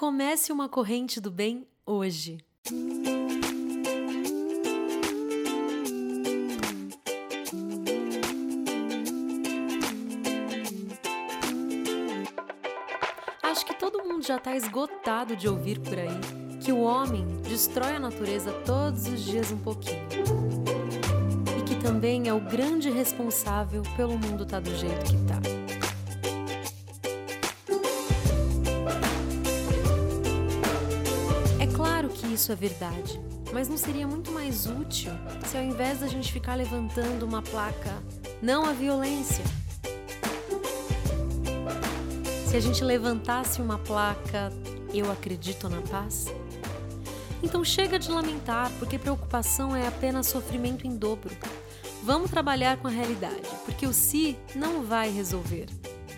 Comece uma corrente do bem hoje. Acho que todo mundo já está esgotado de ouvir por aí que o homem destrói a natureza todos os dias um pouquinho. E que também é o grande responsável pelo mundo estar tá do jeito que está. Que isso é verdade, mas não seria muito mais útil se ao invés da gente ficar levantando uma placa não à violência, se a gente levantasse uma placa Eu acredito na paz? Então chega de lamentar, porque preocupação é apenas sofrimento em dobro. Vamos trabalhar com a realidade, porque o si não vai resolver.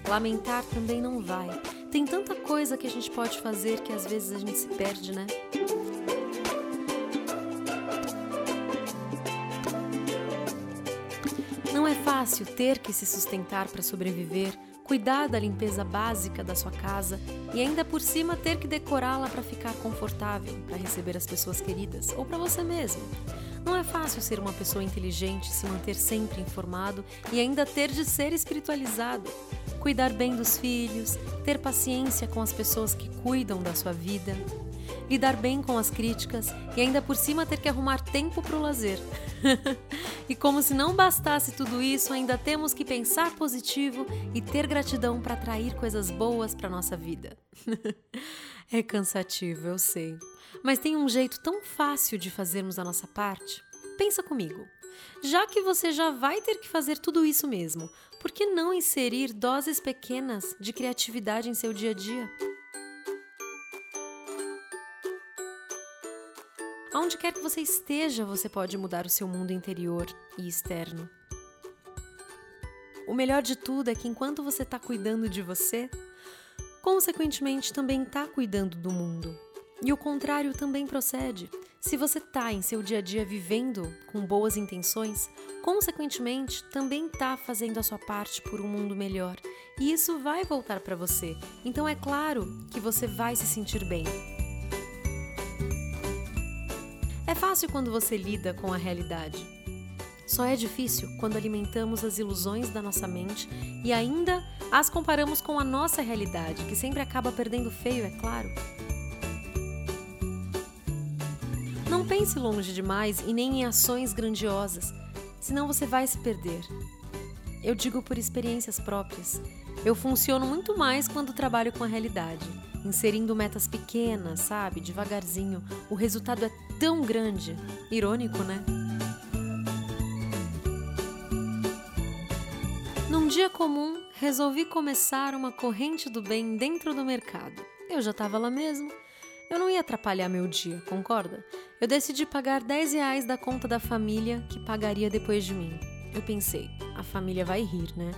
Lamentar também não vai. Tem tanta coisa que a gente pode fazer que às vezes a gente se perde, né? Não é fácil ter que se sustentar para sobreviver cuidar da limpeza básica da sua casa e ainda por cima ter que decorá-la para ficar confortável, para receber as pessoas queridas ou para você mesmo. Não é fácil ser uma pessoa inteligente, se manter sempre informado e ainda ter de ser espiritualizado. Cuidar bem dos filhos, ter paciência com as pessoas que cuidam da sua vida, lidar bem com as críticas e ainda por cima ter que arrumar tempo para o lazer. e como se não bastasse tudo isso, ainda temos que pensar positivo e ter gratidão para atrair coisas boas para nossa vida. é cansativo, eu sei. Mas tem um jeito tão fácil de fazermos a nossa parte. Pensa comigo. Já que você já vai ter que fazer tudo isso mesmo, por que não inserir doses pequenas de criatividade em seu dia a dia? Aonde quer que você esteja, você pode mudar o seu mundo interior e externo. O melhor de tudo é que enquanto você está cuidando de você, consequentemente também está cuidando do mundo. E o contrário também procede. Se você está em seu dia a dia vivendo com boas intenções, consequentemente também está fazendo a sua parte por um mundo melhor. E isso vai voltar para você. Então é claro que você vai se sentir bem. Fácil quando você lida com a realidade. Só é difícil quando alimentamos as ilusões da nossa mente e ainda as comparamos com a nossa realidade, que sempre acaba perdendo feio, é claro. Não pense longe demais e nem em ações grandiosas, senão você vai se perder. Eu digo por experiências próprias. Eu funciono muito mais quando trabalho com a realidade inserindo metas pequenas, sabe? Devagarzinho. O resultado é tão grande. Irônico, né? Num dia comum, resolvi começar uma corrente do bem dentro do mercado. Eu já estava lá mesmo. Eu não ia atrapalhar meu dia, concorda? Eu decidi pagar 10 reais da conta da família que pagaria depois de mim. Eu pensei, a família vai rir, né?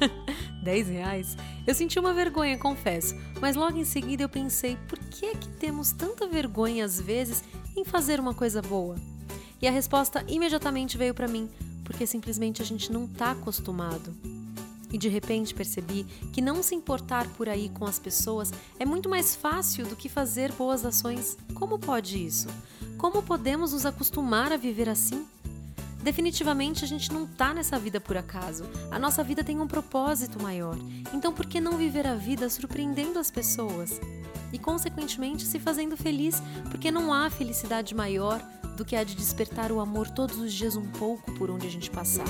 10 reais? Eu senti uma vergonha, confesso, mas logo em seguida eu pensei: por que é que temos tanta vergonha às vezes em fazer uma coisa boa? E a resposta imediatamente veio para mim: porque simplesmente a gente não está acostumado. E de repente percebi que não se importar por aí com as pessoas é muito mais fácil do que fazer boas ações. Como pode isso? Como podemos nos acostumar a viver assim? Definitivamente a gente não tá nessa vida por acaso. A nossa vida tem um propósito maior. Então por que não viver a vida surpreendendo as pessoas? E consequentemente se fazendo feliz, porque não há felicidade maior do que a de despertar o amor todos os dias um pouco por onde a gente passar.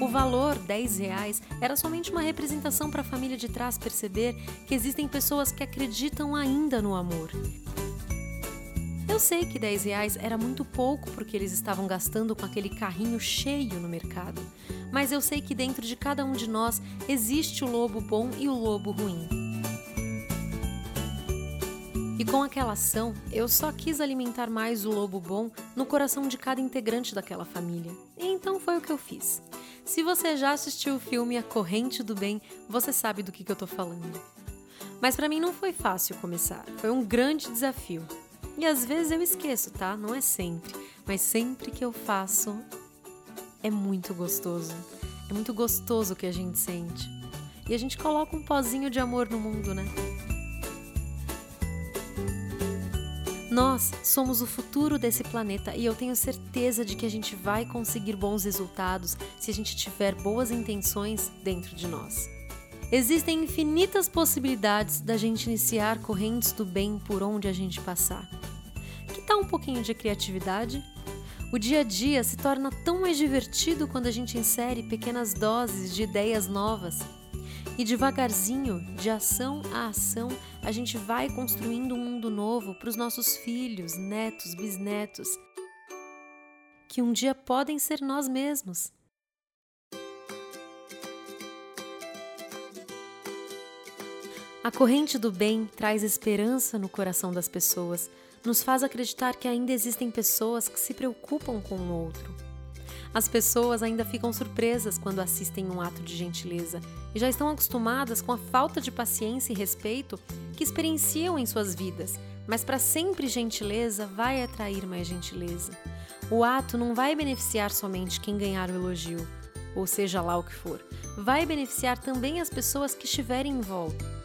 O valor, 10 reais, era somente uma representação para a família de trás perceber que existem pessoas que acreditam ainda no amor eu sei que 10 reais era muito pouco porque eles estavam gastando com aquele carrinho cheio no mercado, mas eu sei que dentro de cada um de nós existe o lobo bom e o lobo ruim. E com aquela ação, eu só quis alimentar mais o lobo bom no coração de cada integrante daquela família. E então foi o que eu fiz. Se você já assistiu o filme A Corrente do Bem, você sabe do que, que eu tô falando. Mas para mim não foi fácil começar, foi um grande desafio. E às vezes eu esqueço, tá? Não é sempre. Mas sempre que eu faço, é muito gostoso. É muito gostoso o que a gente sente. e a gente coloca um pozinho de amor no mundo, né? Nós somos o futuro desse planeta e eu tenho certeza de que a gente vai conseguir bons resultados se a gente tiver boas intenções dentro de nós. Existem infinitas possibilidades da gente iniciar correntes do bem por onde a gente passar. Tal um pouquinho de criatividade? O dia a dia se torna tão mais divertido quando a gente insere pequenas doses de ideias novas. E devagarzinho, de ação a ação, a gente vai construindo um mundo novo para os nossos filhos, netos, bisnetos, que um dia podem ser nós mesmos. A corrente do bem traz esperança no coração das pessoas, nos faz acreditar que ainda existem pessoas que se preocupam com o outro. As pessoas ainda ficam surpresas quando assistem um ato de gentileza e já estão acostumadas com a falta de paciência e respeito que experienciam em suas vidas, mas para sempre gentileza vai atrair mais gentileza. O ato não vai beneficiar somente quem ganhar o elogio, ou seja lá o que for, vai beneficiar também as pessoas que estiverem em volta.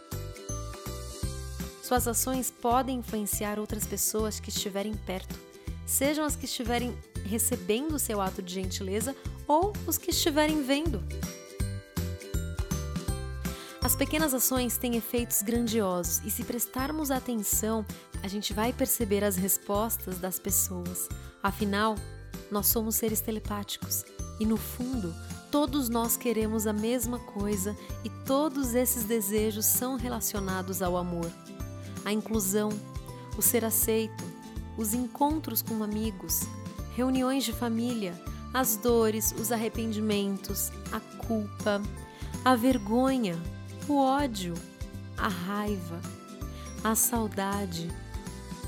Suas ações podem influenciar outras pessoas que estiverem perto, sejam as que estiverem recebendo o seu ato de gentileza ou os que estiverem vendo. As pequenas ações têm efeitos grandiosos e, se prestarmos atenção, a gente vai perceber as respostas das pessoas. Afinal, nós somos seres telepáticos e, no fundo, todos nós queremos a mesma coisa e todos esses desejos são relacionados ao amor a inclusão, o ser aceito, os encontros com amigos, reuniões de família, as dores, os arrependimentos, a culpa, a vergonha, o ódio, a raiva, a saudade,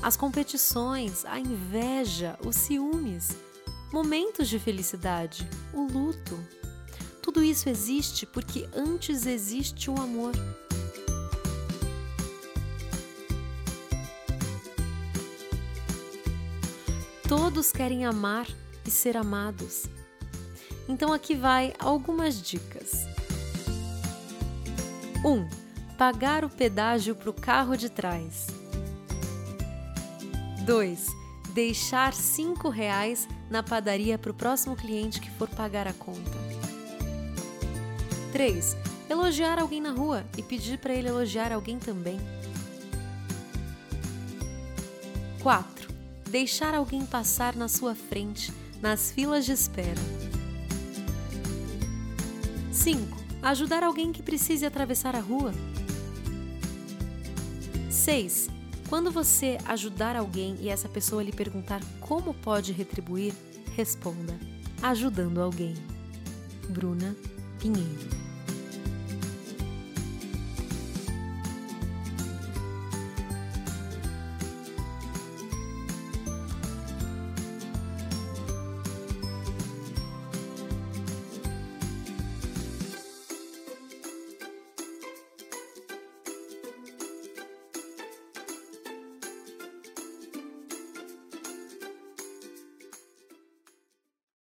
as competições, a inveja, os ciúmes, momentos de felicidade, o luto. Tudo isso existe porque antes existe o amor. Todos querem amar e ser amados. Então aqui vai algumas dicas. 1. Um, pagar o pedágio para o carro de trás. 2. Deixar reais na padaria para o próximo cliente que for pagar a conta. 3. Elogiar alguém na rua e pedir para ele elogiar alguém também. 4 deixar alguém passar na sua frente nas filas de espera. 5. Ajudar alguém que precise atravessar a rua. 6. Quando você ajudar alguém e essa pessoa lhe perguntar como pode retribuir, responda: ajudando alguém. Bruna Pinheiro